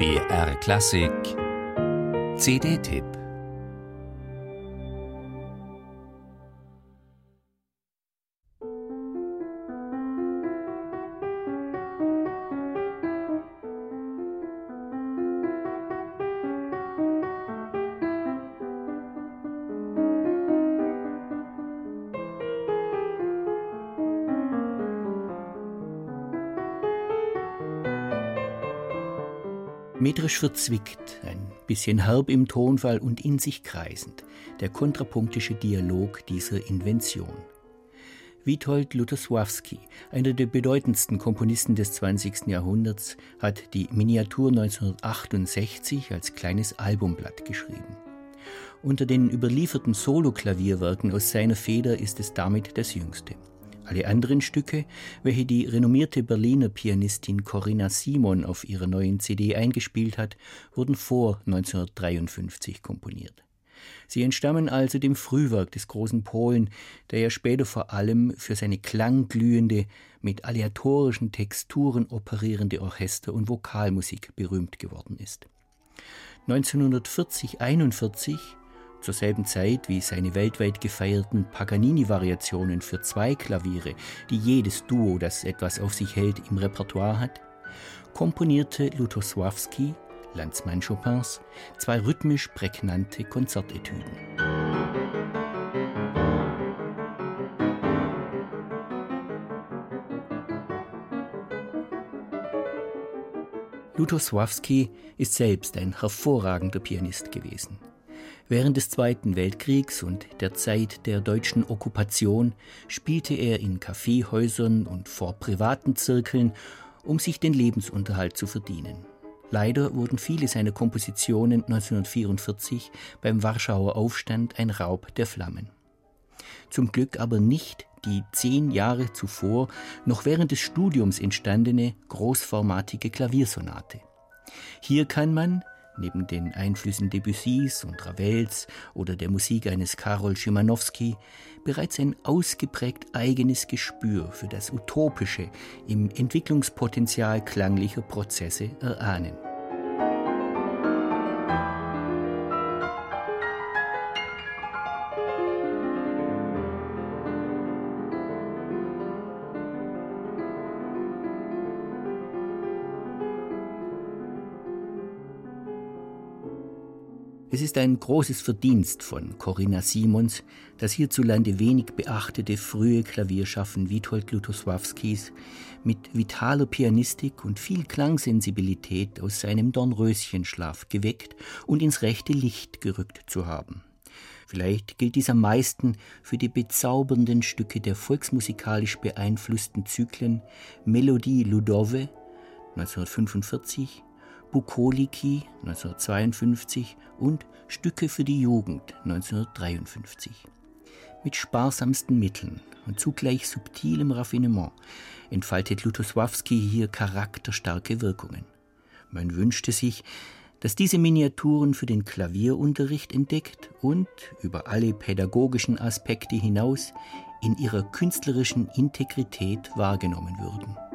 BR Klassik. CD-Tipp Metrisch verzwickt, ein bisschen herb im Tonfall und in sich kreisend, der kontrapunktische Dialog dieser Invention. Witold Lutosławski, einer der bedeutendsten Komponisten des 20. Jahrhunderts, hat die Miniatur 1968 als kleines Albumblatt geschrieben. Unter den überlieferten Soloklavierwerken aus seiner Feder ist es damit das jüngste. Alle anderen Stücke, welche die renommierte Berliner Pianistin Corinna Simon auf ihrer neuen CD eingespielt hat, wurden vor 1953 komponiert. Sie entstammen also dem Frühwerk des großen Polen, der ja später vor allem für seine klangglühende, mit aleatorischen Texturen operierende Orchester- und Vokalmusik berühmt geworden ist. 1940-41 zur selben Zeit wie seine weltweit gefeierten Paganini-Variationen für zwei Klaviere, die jedes Duo, das etwas auf sich hält, im Repertoire hat, komponierte Lutosławski, Landsmann Chopins, zwei rhythmisch prägnante Konzertetüden. Lutosławski ist selbst ein hervorragender Pianist gewesen. Während des Zweiten Weltkriegs und der Zeit der deutschen Okkupation spielte er in Kaffeehäusern und vor privaten Zirkeln, um sich den Lebensunterhalt zu verdienen. Leider wurden viele seiner Kompositionen 1944 beim Warschauer Aufstand ein Raub der Flammen. Zum Glück aber nicht die zehn Jahre zuvor noch während des Studiums entstandene großformatige Klaviersonate. Hier kann man, neben den Einflüssen Debussys und Ravels oder der Musik eines Karol Schimanowski bereits ein ausgeprägt eigenes Gespür für das Utopische im Entwicklungspotenzial klanglicher Prozesse erahnen. Es ist ein großes Verdienst von Corinna Simons, das hierzulande wenig beachtete frühe Klavierschaffen Witold Lutosławskis mit vitaler Pianistik und viel Klangsensibilität aus seinem Dornröschenschlaf geweckt und ins rechte Licht gerückt zu haben. Vielleicht gilt dies am meisten für die bezaubernden Stücke der volksmusikalisch beeinflussten Zyklen Melodie Ludove 1945, Bukoliki 1952 und Stücke für die Jugend 1953. Mit sparsamsten Mitteln und zugleich subtilem Raffinement entfaltet Lutosławski hier charakterstarke Wirkungen. Man wünschte sich, dass diese Miniaturen für den Klavierunterricht entdeckt und über alle pädagogischen Aspekte hinaus in ihrer künstlerischen Integrität wahrgenommen würden.